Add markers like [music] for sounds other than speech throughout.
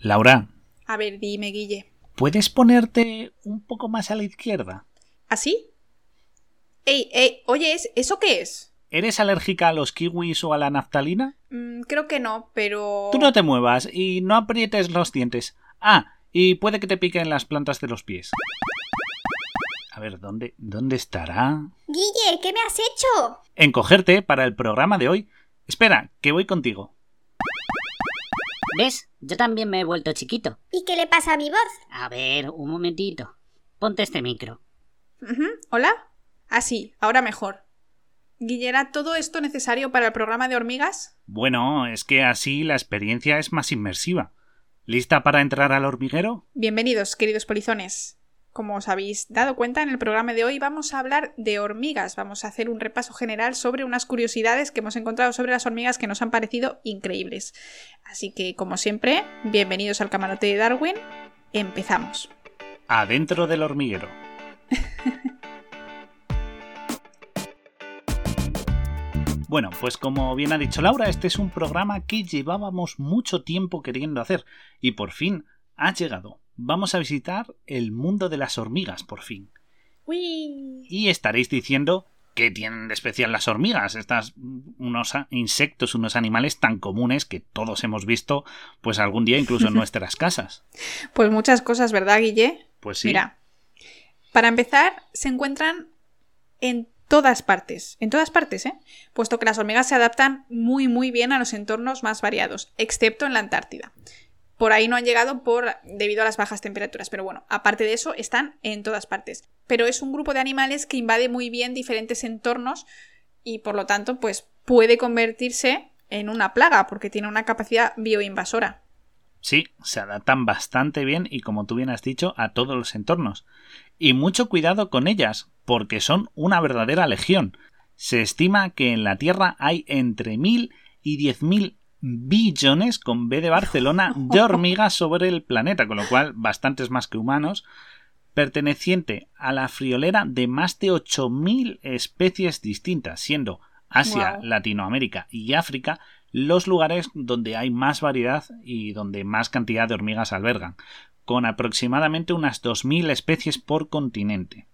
Laura. A ver, dime, Guille. ¿Puedes ponerte un poco más a la izquierda? ¿Así? Ey, ey, oye, ¿eso qué es? ¿Eres alérgica a los kiwis o a la naftalina? Mm, creo que no, pero... Tú no te muevas y no aprietes los dientes. Ah, y puede que te piquen las plantas de los pies. A ver, ¿dónde, dónde estará? Guille, ¿qué me has hecho? Encogerte para el programa de hoy. Espera, que voy contigo. ¿Ves? Yo también me he vuelto chiquito. ¿Y qué le pasa a mi voz? A ver, un momentito. Ponte este micro. ¿Hola? Ah, sí, ahora mejor. Guillera, ¿todo esto necesario para el programa de hormigas? Bueno, es que así la experiencia es más inmersiva. ¿Lista para entrar al hormiguero? Bienvenidos, queridos polizones. Como os habéis dado cuenta, en el programa de hoy vamos a hablar de hormigas. Vamos a hacer un repaso general sobre unas curiosidades que hemos encontrado sobre las hormigas que nos han parecido increíbles. Así que, como siempre, bienvenidos al camarote de Darwin. Empezamos. Adentro del hormiguero. [laughs] Bueno, pues como bien ha dicho Laura, este es un programa que llevábamos mucho tiempo queriendo hacer y por fin ha llegado. Vamos a visitar el mundo de las hormigas, por fin. Uy. Y estaréis diciendo, ¿qué tienen de especial las hormigas? Estas unos insectos, unos animales tan comunes que todos hemos visto, pues algún día incluso en [laughs] nuestras casas. Pues muchas cosas, ¿verdad, Guille? Pues sí. Mira, para empezar, se encuentran en todas partes, en todas partes, ¿eh? puesto que las hormigas se adaptan muy muy bien a los entornos más variados, excepto en la Antártida. Por ahí no han llegado por debido a las bajas temperaturas, pero bueno, aparte de eso están en todas partes. Pero es un grupo de animales que invade muy bien diferentes entornos y por lo tanto pues puede convertirse en una plaga porque tiene una capacidad bioinvasora. Sí, se adaptan bastante bien y como tú bien has dicho a todos los entornos. Y mucho cuidado con ellas, porque son una verdadera legión. Se estima que en la Tierra hay entre mil y diez mil billones con B de Barcelona [laughs] de hormigas sobre el planeta, con lo cual bastantes más que humanos, perteneciente a la friolera de más de 8.000 especies distintas, siendo Asia, Latinoamérica y África los lugares donde hay más variedad y donde más cantidad de hormigas albergan, con aproximadamente unas 2.000 especies por continente.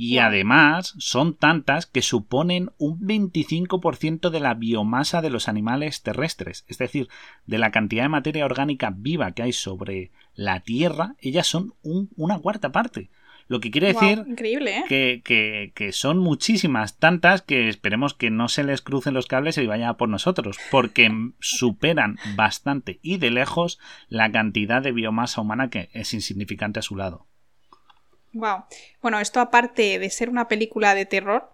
Y además son tantas que suponen un 25% de la biomasa de los animales terrestres, es decir, de la cantidad de materia orgánica viva que hay sobre la Tierra, ellas son una cuarta parte. Lo que quiere decir increíble, ¿eh? que, que, que, son muchísimas, tantas que esperemos que no se les crucen los cables y vayan por nosotros, porque [laughs] superan bastante y de lejos la cantidad de biomasa humana que es insignificante a su lado. Wow. Bueno, esto aparte de ser una película de terror,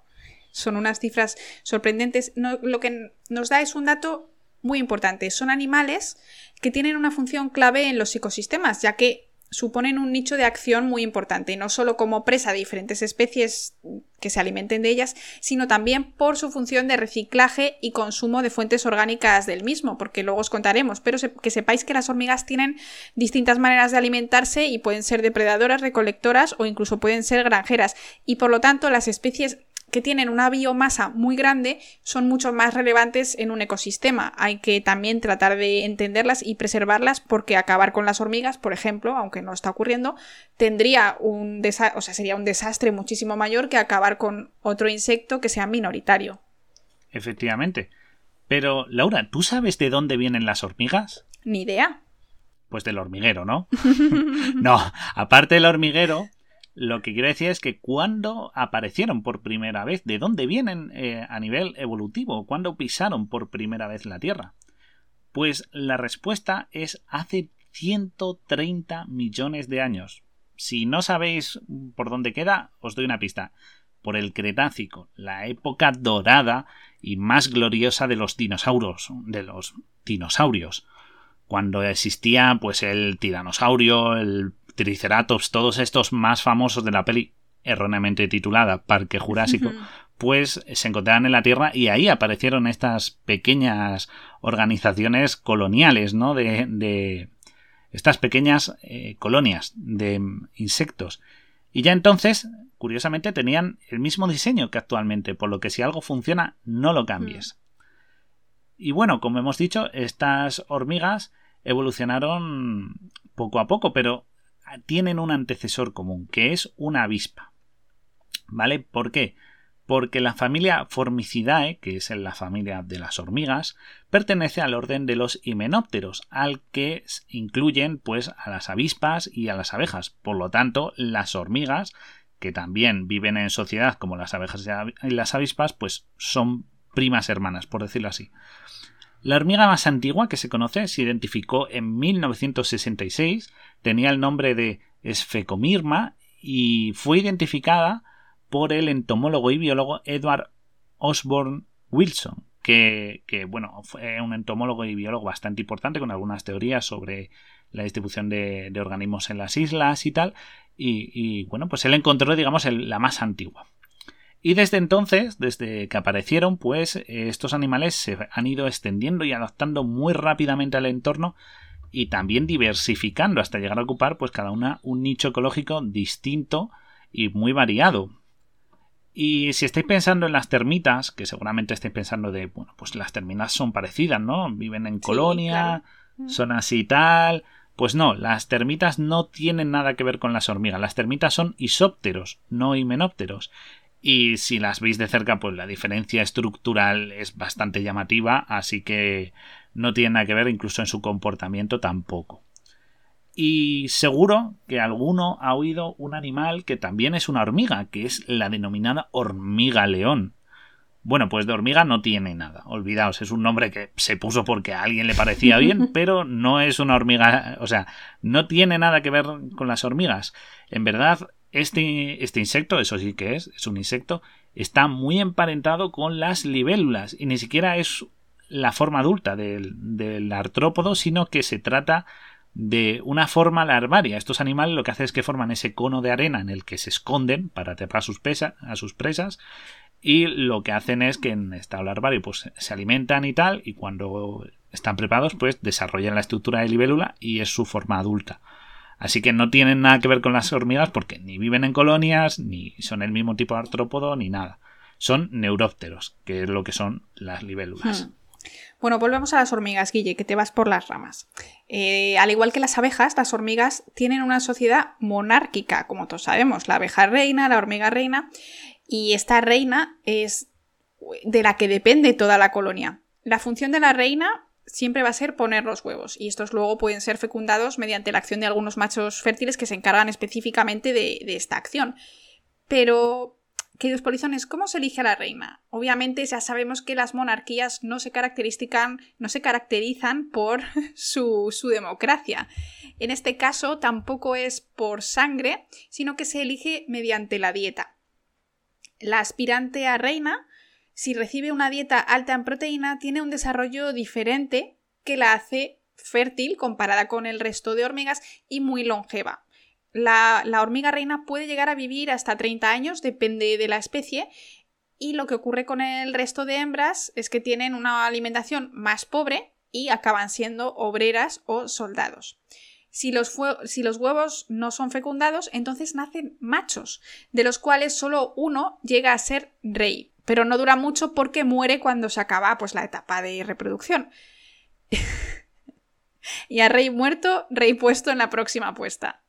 son unas cifras sorprendentes. lo que nos da es un dato muy importante. Son animales que tienen una función clave en los ecosistemas, ya que suponen un nicho de acción muy importante, y no solo como presa de diferentes especies que se alimenten de ellas, sino también por su función de reciclaje y consumo de fuentes orgánicas del mismo, porque luego os contaremos, pero que sepáis que las hormigas tienen distintas maneras de alimentarse y pueden ser depredadoras, recolectoras o incluso pueden ser granjeras, y por lo tanto las especies que tienen una biomasa muy grande son mucho más relevantes en un ecosistema. Hay que también tratar de entenderlas y preservarlas porque acabar con las hormigas, por ejemplo, aunque no está ocurriendo, tendría un o sea, sería un desastre muchísimo mayor que acabar con otro insecto que sea minoritario. Efectivamente. Pero, Laura, ¿tú sabes de dónde vienen las hormigas? Ni idea. Pues del hormiguero, ¿no? [laughs] no, aparte del hormiguero, lo que quiero decir es que cuando aparecieron por primera vez, ¿de dónde vienen eh, a nivel evolutivo? ¿Cuándo pisaron por primera vez la Tierra? Pues la respuesta es hace 130 millones de años. Si no sabéis por dónde queda, os doy una pista. Por el Cretácico, la época dorada y más gloriosa de los dinosaurios, de los dinosaurios. Cuando existía pues el tiranosaurio, el Triceratops, todos estos más famosos de la peli, erróneamente titulada Parque Jurásico, pues se encontraban en la Tierra y ahí aparecieron estas pequeñas organizaciones coloniales, ¿no? De, de estas pequeñas eh, colonias de insectos. Y ya entonces, curiosamente, tenían el mismo diseño que actualmente, por lo que si algo funciona, no lo cambies. Y bueno, como hemos dicho, estas hormigas evolucionaron poco a poco, pero tienen un antecesor común, que es una avispa. ¿Vale? ¿Por qué? Porque la familia Formicidae, que es la familia de las hormigas, pertenece al orden de los himenópteros, al que incluyen pues a las avispas y a las abejas. Por lo tanto, las hormigas, que también viven en sociedad como las abejas y las avispas, pues son primas hermanas, por decirlo así. La hormiga más antigua que se conoce se identificó en 1966, tenía el nombre de Esfecomirma y fue identificada por el entomólogo y biólogo Edward Osborne Wilson, que, bueno, fue un entomólogo y biólogo bastante importante con algunas teorías sobre la distribución de, organismos en las islas y tal. Y, bueno, pues él encontró, digamos, la más antigua. Y desde entonces, desde que aparecieron, pues estos animales se han ido extendiendo y adaptando muy rápidamente al entorno y también diversificando hasta llegar a ocupar pues cada una un nicho ecológico distinto y muy variado. Y si estáis pensando en las termitas, que seguramente estáis pensando de, bueno, pues las termitas son parecidas, ¿no? Viven en colonia, mm. son así y tal. Pues no, las termitas no tienen nada que ver con las hormigas. Las termitas son isópteros, no himenópteros. Y si las veis de cerca, pues la diferencia estructural es bastante llamativa, así que no tiene nada que ver incluso en su comportamiento tampoco. Y seguro que alguno ha oído un animal que también es una hormiga, que es la denominada hormiga león. Bueno, pues de hormiga no tiene nada. Olvidaos, es un nombre que se puso porque a alguien le parecía bien, [laughs] pero no es una hormiga, o sea, no tiene nada que ver con las hormigas. En verdad, este, este, insecto, eso sí que es, es un insecto, está muy emparentado con las libélulas y ni siquiera es la forma adulta del, artrópodo, sino que se trata de una forma larvaria. Estos animales lo que hacen es que forman ese cono de arena en el que se esconden para atrapar a sus, a sus presas y lo que hacen es que en estado larvario pues se alimentan y tal y cuando están preparados pues desarrollan la estructura de libélula y es su forma adulta. Así que no tienen nada que ver con las hormigas porque ni viven en colonias, ni son el mismo tipo de artrópodo, ni nada. Son neurópteros, que es lo que son las libélulas. Hmm. Bueno, volvemos a las hormigas, Guille, que te vas por las ramas. Eh, al igual que las abejas, las hormigas tienen una sociedad monárquica, como todos sabemos, la abeja reina, la hormiga reina, y esta reina es de la que depende toda la colonia. La función de la reina siempre va a ser poner los huevos y estos luego pueden ser fecundados mediante la acción de algunos machos fértiles que se encargan específicamente de, esta acción. Pero, queridos polizones, ¿cómo se elige a la reina? Obviamente ya sabemos que las monarquías no se, no se caracterizan por [laughs] su democracia. En este caso tampoco es por sangre, sino que se elige mediante la dieta. La aspirante a reina si recibe una dieta alta en proteína, tiene un desarrollo diferente que la hace fértil comparada con el resto de hormigas y muy longeva. La, hormiga reina puede llegar a vivir hasta 30 años, depende de la especie, y lo que ocurre con el resto de hembras es que tienen una alimentación más pobre y acaban siendo obreras o soldados. Si los, si los, huevos no son fecundados, entonces nacen machos, de los cuales solo uno llega a ser rey pero no dura mucho porque muere cuando se acaba pues la etapa de reproducción. [laughs] y a rey muerto, rey puesto en la próxima apuesta.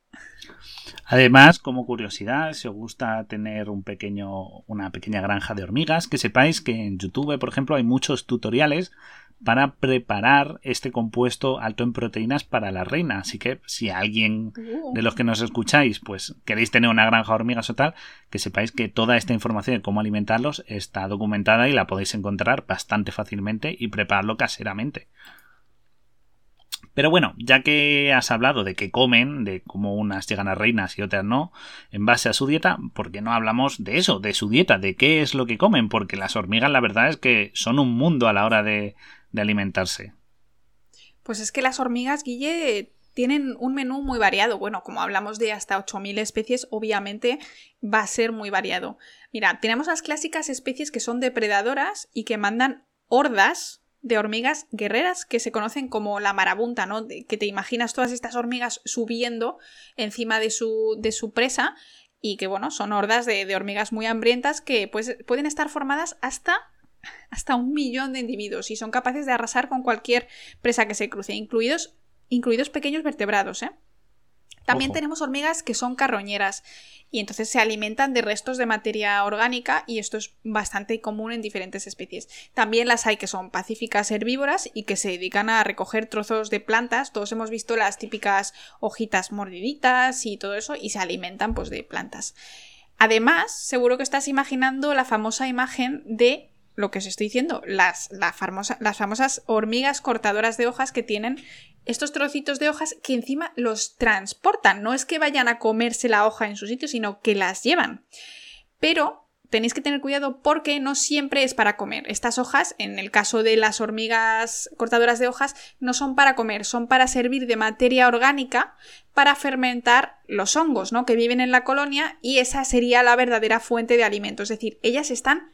Además, como curiosidad, si os gusta tener un pequeño, una pequeña granja de hormigas, que sepáis que en YouTube, por ejemplo, hay muchos tutoriales para preparar este compuesto alto en proteínas para la reina. Así que si alguien de los que nos escucháis, pues queréis tener una granja de hormigas o tal, que sepáis que toda esta información de cómo alimentarlos está documentada y la podéis encontrar bastante fácilmente y prepararlo caseramente. Pero bueno, ya que has hablado de qué comen, de cómo unas llegan a reinas y otras no, en base a su dieta, ¿por qué no hablamos de eso, de su dieta, de qué es lo que comen? Porque las hormigas la verdad es que son un mundo a la hora de, de alimentarse. Pues es que las hormigas, Guille, tienen un menú muy variado. Bueno, como hablamos de hasta 8.000 especies, obviamente va a ser muy variado. Mira, tenemos las clásicas especies que son depredadoras y que mandan hordas de hormigas guerreras que se conocen como la marabunta, ¿no? Que te imaginas todas estas hormigas subiendo encima de su, de su presa y que, bueno, son hordas de, de hormigas muy hambrientas que pues, pueden estar formadas hasta hasta un millón de individuos y son capaces de arrasar con cualquier presa que se cruce, incluidos incluidos pequeños vertebrados, ¿eh? También Ojo. tenemos hormigas que son carroñeras y entonces se alimentan de restos de materia orgánica y esto es bastante común en diferentes especies. También las hay que son pacíficas herbívoras y que se dedican a recoger trozos de plantas. Todos hemos visto las típicas hojitas mordiditas y todo eso y se alimentan pues de plantas. Además, seguro que estás imaginando la famosa imagen de lo que os estoy diciendo, las, las famosas hormigas cortadoras de hojas que tienen estos trocitos de hojas que encima los transportan. No es que vayan a comerse la hoja en su sitio, sino que las llevan. Pero tenéis que tener cuidado porque no siempre es para comer. Estas hojas, en el caso de las hormigas cortadoras de hojas, no son para comer, son para servir de materia orgánica para fermentar los hongos, ¿no? Que viven en la colonia y esa sería la verdadera fuente de alimento. Es decir, ellas están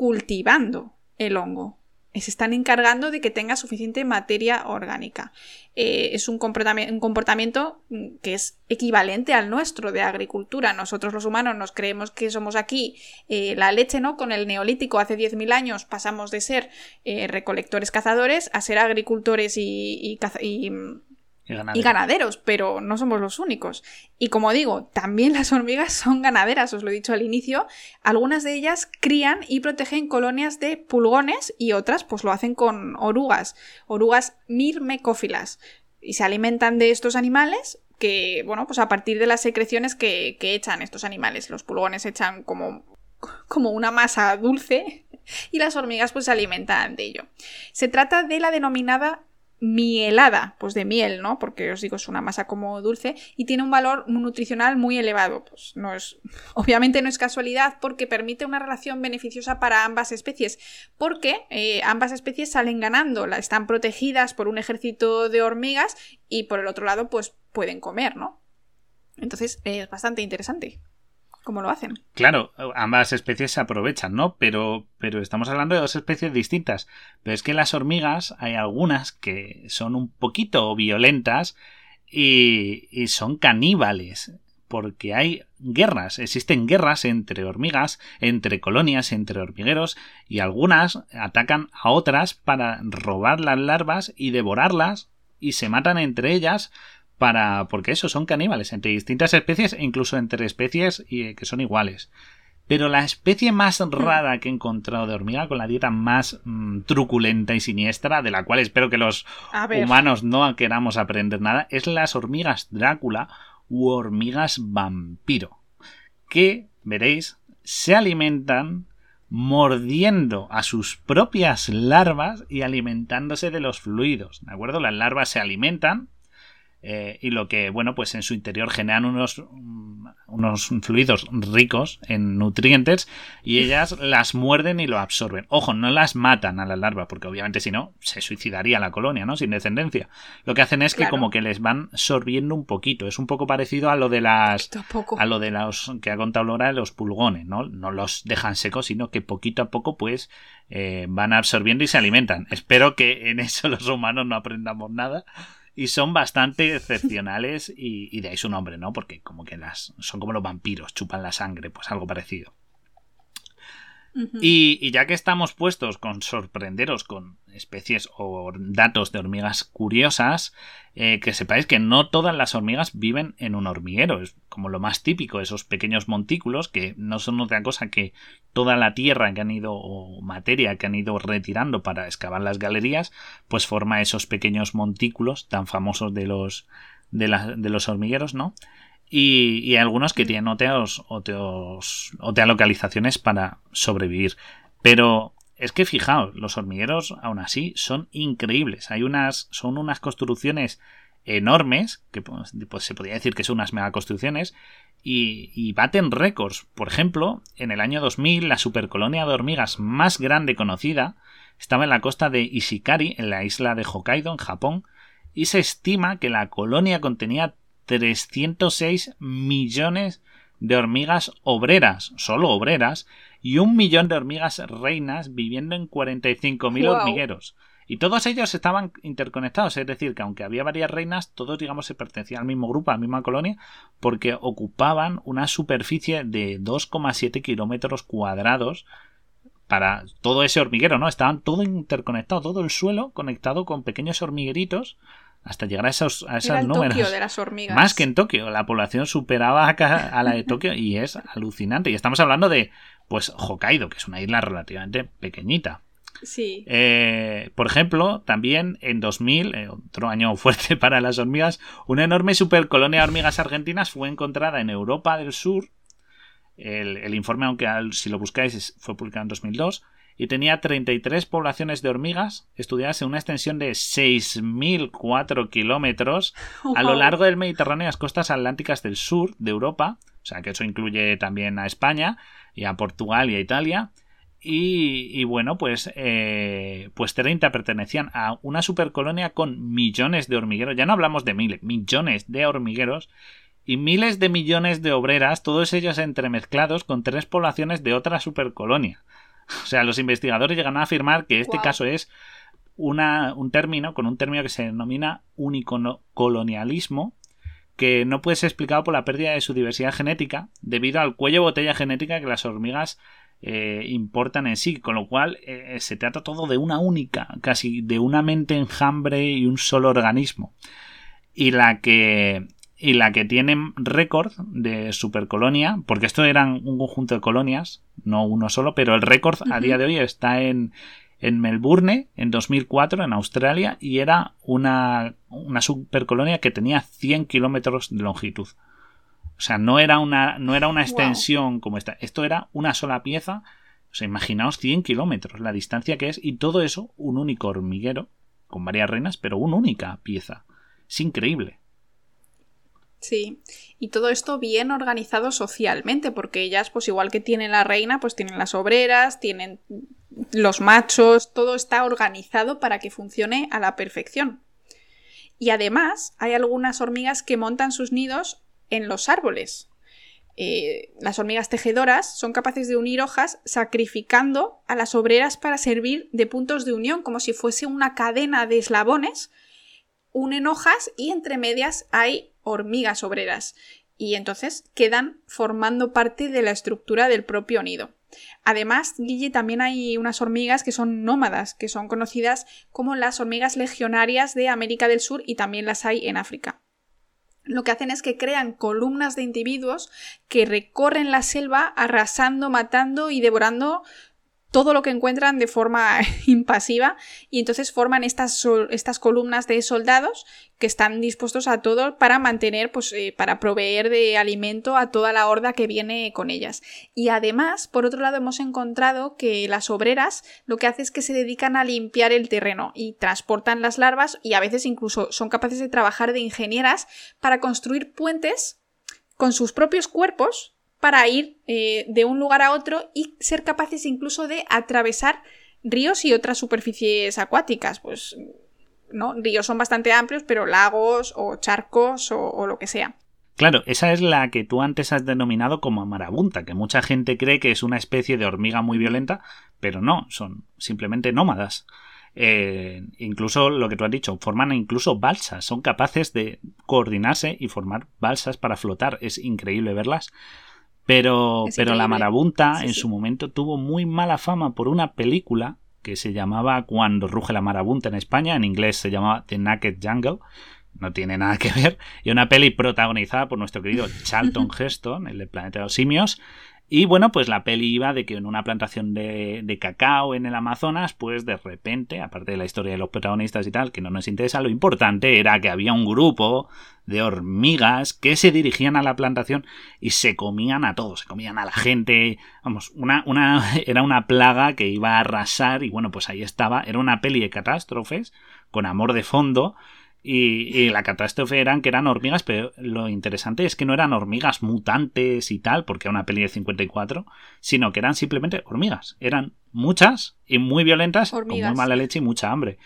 cultivando el hongo. Se están encargando de que tenga suficiente materia orgánica. Eh, es un comportami- un comportamiento mm, que es equivalente al nuestro de agricultura. Nosotros los humanos nos creemos que somos aquí eh, la leche, ¿no? Con el neolítico hace 10.000 años pasamos de ser eh, recolectores cazadores a ser agricultores y, y y, mm, Y ganadero. y ganaderos, pero no somos los únicos. Y como digo, también [laughs] las hormigas son ganaderas, os lo he dicho al inicio. Algunas de ellas crían y protegen colonias de pulgones y otras pues lo hacen con orugas, orugas mirmecófilas. Y se alimentan de estos animales que, bueno, pues a partir de las secreciones que, que echan estos animales. Los pulgones echan como, como una masa dulce [laughs] y las hormigas pues se alimentan de ello. Se trata de la denominada mielada, pues de miel, ¿no? Porque os digo, es una masa como dulce y tiene un valor nutricional muy elevado. Pues no es, [laughs] obviamente no es casualidad porque permite una relación beneficiosa para ambas especies, porque eh, ambas especies salen ganando, están protegidas por un ejército de hormigas y por el otro lado, pues pueden comer, ¿no? Entonces eh, es bastante interesante cómo lo hacen. Claro, ambas especies se aprovechan, ¿no? Pero, pero estamos hablando de dos especies distintas. Pero es que las hormigas hay algunas que son un poquito violentas y, y son caníbales. Porque hay guerras, existen guerras entre hormigas, entre colonias, entre hormigueros, y algunas atacan a otras para robar las larvas y devorarlas, y se matan entre ellas para porque eso son caníbales entre distintas especies e incluso entre especies y- que son iguales. Pero la especie más rara que he encontrado de hormiga con la dieta más mm, truculenta y siniestra, de la cual espero que los humanos no queramos aprender nada, es las hormigas Drácula u hormigas vampiro, que, veréis, se alimentan mordiendo a sus propias larvas y alimentándose de los fluidos, ¿de acuerdo? Las larvas se alimentan eh, y lo que, bueno, pues en su interior generan unos, unos fluidos ricos en nutrientes y ellas las muerden y lo absorben. Ojo, no las matan a las larvas, porque obviamente si no, se suicidaría la colonia, ¿no? Sin descendencia. Lo que hacen es que como que les van sorbiendo un poquito. Es un poco parecido a lo de las Tampoco. a lo de los que ha contado Laura de los pulgones, ¿no? No los dejan secos, sino que poquito a poco, pues, eh, van absorbiendo y se alimentan. Espero que en eso los humanos no aprendamos nada. Y son bastante excepcionales y, y de ahí su nombre, ¿no? Porque como que las son como los vampiros, chupan la sangre, pues algo parecido. Y, ya que estamos puestos con sorprenderos con especies o datos de hormigas curiosas, eh, que sepáis que no todas las hormigas viven en un hormiguero. Es como lo más típico, esos pequeños montículos que no son otra cosa que toda la tierra que han ido o materia que han ido retirando para excavar las galerías, pues forma esos pequeños montículos tan famosos de los de los hormigueros, ¿no? Y, y algunos que tienen OTEOs, OTEOs, OTA localizaciones para sobrevivir. Pero es que fijaos, los hormigueros aún así son increíbles. Hay unas, son unas construcciones enormes, que pues, pues, se podría decir que son unas megaconstrucciones, y, y baten récords. Por ejemplo, en el año 2000, la supercolonia de hormigas más grande conocida estaba en la costa de Ishikari, en la isla de Hokkaido, en Japón, y se estima que la colonia contenía 306 millones de hormigas obreras, solo obreras, y un millón de hormigas reinas viviendo en 45.000 Guau. hormigueros. Y todos ellos estaban interconectados, es decir, que aunque había varias reinas, todos, digamos, se pertenecían al mismo grupo, a la misma colonia, porque ocupaban una superficie de 2,7 kilómetros cuadrados para todo ese hormiguero, ¿no? Estaban todo interconectado, todo el suelo conectado con pequeños hormigueritos hasta llegar a esos, a esos Era el números. Tokio de las hormigas. Más que en Tokio, la población superaba a, la de Tokio y es alucinante. Y estamos hablando de, pues, Hokkaido, que es una isla relativamente pequeñita. Sí. Eh, por ejemplo, también en 2000, eh, otro año [laughs] fuerte para las hormigas, una enorme supercolonia de hormigas argentinas fue encontrada en Europa del Sur. El, el informe, aunque al- si lo buscáis, fue publicado en 2002 y tenía 33 poblaciones de hormigas estudiadas en una extensión de 6.004 kilómetros a lo largo del Mediterráneo y las costas atlánticas del sur de Europa. O sea que eso incluye también a España y a Portugal y a Italia. Y, y bueno, pues, eh, pues 30 pertenecían a una supercolonia con millones de hormigueros. Ya no hablamos de miles, millones de hormigueros y miles de millones de obreras, todos ellos entremezclados con tres poblaciones de otra supercolonia. O sea, los investigadores llegan a afirmar que este caso es una, un término, con un término que se denomina unicolonialismo, que no puede ser explicado por la pérdida de su diversidad genética debido al cuello botella genética que las hormigas eh, importan en sí, con lo cual eh, se trata todo de una única, casi de una mente enjambre y un solo organismo. Y la que y la que tiene récord de supercolonia, porque esto eran un conjunto de colonias, no uno solo, pero el récord a día de hoy está en, en Melbourne, en 2004, en Australia, y era una, una supercolonia que tenía 100 kilómetros de longitud. O sea, no era una, no era una Wow. extensión como esta. Esto era una sola pieza. O sea, imaginaos 100 kilómetros, la distancia que es, y todo eso, un único hormiguero, con varias reinas, pero una única pieza. Es increíble. Sí, y todo esto bien organizado socialmente, porque ellas, pues igual que tienen la reina, pues tienen las obreras, tienen los machos, todo está organizado para que funcione a la perfección. Y además, hay algunas hormigas que montan sus nidos en los árboles. Eh, las hormigas tejedoras son capaces de unir hojas sacrificando a las obreras para servir de puntos de unión, como si fuese una cadena de eslabones unen hojas y entre medias hay hormigas obreras y entonces quedan formando parte de la estructura del propio nido. Además, Guille, también hay unas hormigas que son nómadas, que son conocidas como las hormigas legionarias de América del Sur y también las hay en África. Lo que hacen es que crean columnas de individuos que recorren la selva arrasando, matando y devorando todo lo que encuentran de forma [laughs] impasiva y entonces forman estas, estas columnas de soldados que están dispuestos a todo para mantener, pues eh, para proveer de alimento a toda la horda que viene con ellas. Y además, por otro lado, hemos encontrado que las obreras lo que hacen es que se dedican a limpiar el terreno y transportan las larvas y a veces incluso son capaces de trabajar de ingenieras para construir puentes con sus propios cuerpos para ir eh, de un lugar a otro y ser capaces incluso de atravesar ríos y otras superficies acuáticas. Pues, ¿no? Ríos son bastante amplios, pero lagos o charcos o, lo que sea. Claro, esa es la que tú antes has denominado como marabunta, que mucha gente cree que es una especie de hormiga muy violenta, pero no, son simplemente nómadas. Eh, incluso lo que tú has dicho, forman incluso balsas, son capaces de coordinarse y formar balsas para flotar, es increíble verlas. Pero, Es pero la marabunta Sí, en sí. su momento tuvo muy mala fama por una película que se llamaba Cuando ruge la marabunta en España, en inglés se llamaba The Naked Jungle, no tiene nada que ver, y una peli protagonizada por nuestro querido Charlton [laughs] Heston, el Planeta de los Simios. Y bueno, pues la peli iba de que en una plantación de, de cacao en el Amazonas, pues de repente, aparte de la historia de los protagonistas y tal, que no nos interesa, lo importante era que había un grupo de hormigas que se dirigían a la plantación y se comían a todos, se comían a la gente, vamos, una, una, [laughs] era una plaga que iba a arrasar y bueno, pues ahí estaba, era una peli de catástrofes con amor de fondo y, y la catástrofe eran que eran hormigas, pero lo interesante es que no eran hormigas mutantes y tal, porque era una peli de 54, sino que eran simplemente hormigas. Eran muchas y muy violentas, con muy mala leche y mucha hambre.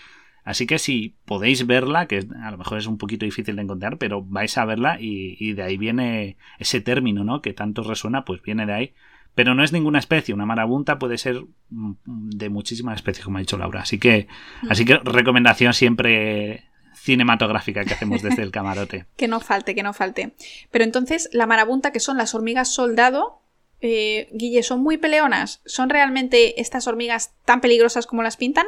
Así que si podéis verla, que a lo mejor es un poquito difícil de encontrar, pero vais a verla y, y de ahí viene ese término, ¿no? Que tanto resuena, pues viene de ahí. Pero no es ninguna especie, una marabunta puede ser mm, de muchísimas especies, como ha dicho Laura. Así que, así que recomendación siempre cinematográfica que hacemos desde el camarote. [laughs] que no falte, que no falte. Pero entonces, la marabunta, que son las hormigas soldado, eh, Guille, son muy peleonas. ¿Son realmente estas hormigas tan peligrosas como las pintan?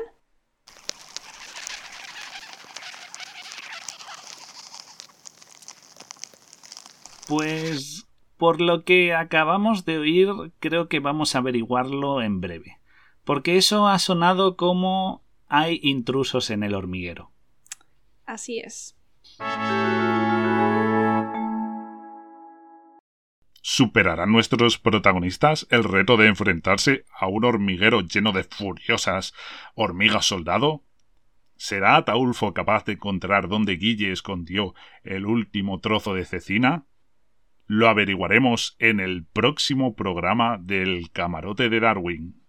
Pues por lo que acabamos de oír, creo que vamos a averiguarlo en breve. Porque eso ha sonado como hay intrusos en el hormiguero. Así es. ¿Superarán nuestros protagonistas el reto de enfrentarse a un hormiguero lleno de furiosas hormigas soldado? ¿Será Ataulfo capaz de encontrar dónde Guille escondió el último trozo de cecina? Lo averiguaremos en el próximo programa del Camarote de Darwin.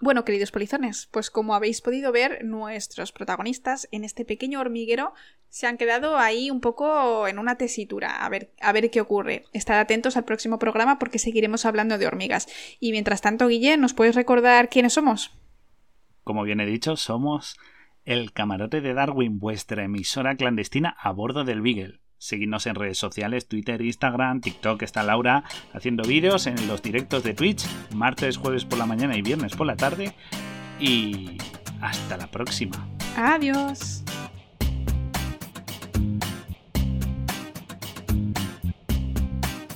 Bueno, queridos polizones, pues como habéis podido ver, nuestros protagonistas en este pequeño hormiguero se han quedado ahí un poco en una tesitura, a ver, a ver qué ocurre. Estad atentos al próximo programa porque seguiremos hablando de hormigas. Y mientras tanto, Guille, ¿nos puedes recordar quiénes somos? Como bien he dicho, somos el camarote de Darwin, vuestra emisora clandestina a bordo del Beagle. Seguidnos en redes sociales, Twitter, Instagram, TikTok. Está Laura haciendo vídeos en los directos de Twitch, martes, jueves por la mañana y viernes por la tarde. Y hasta la próxima. Adiós.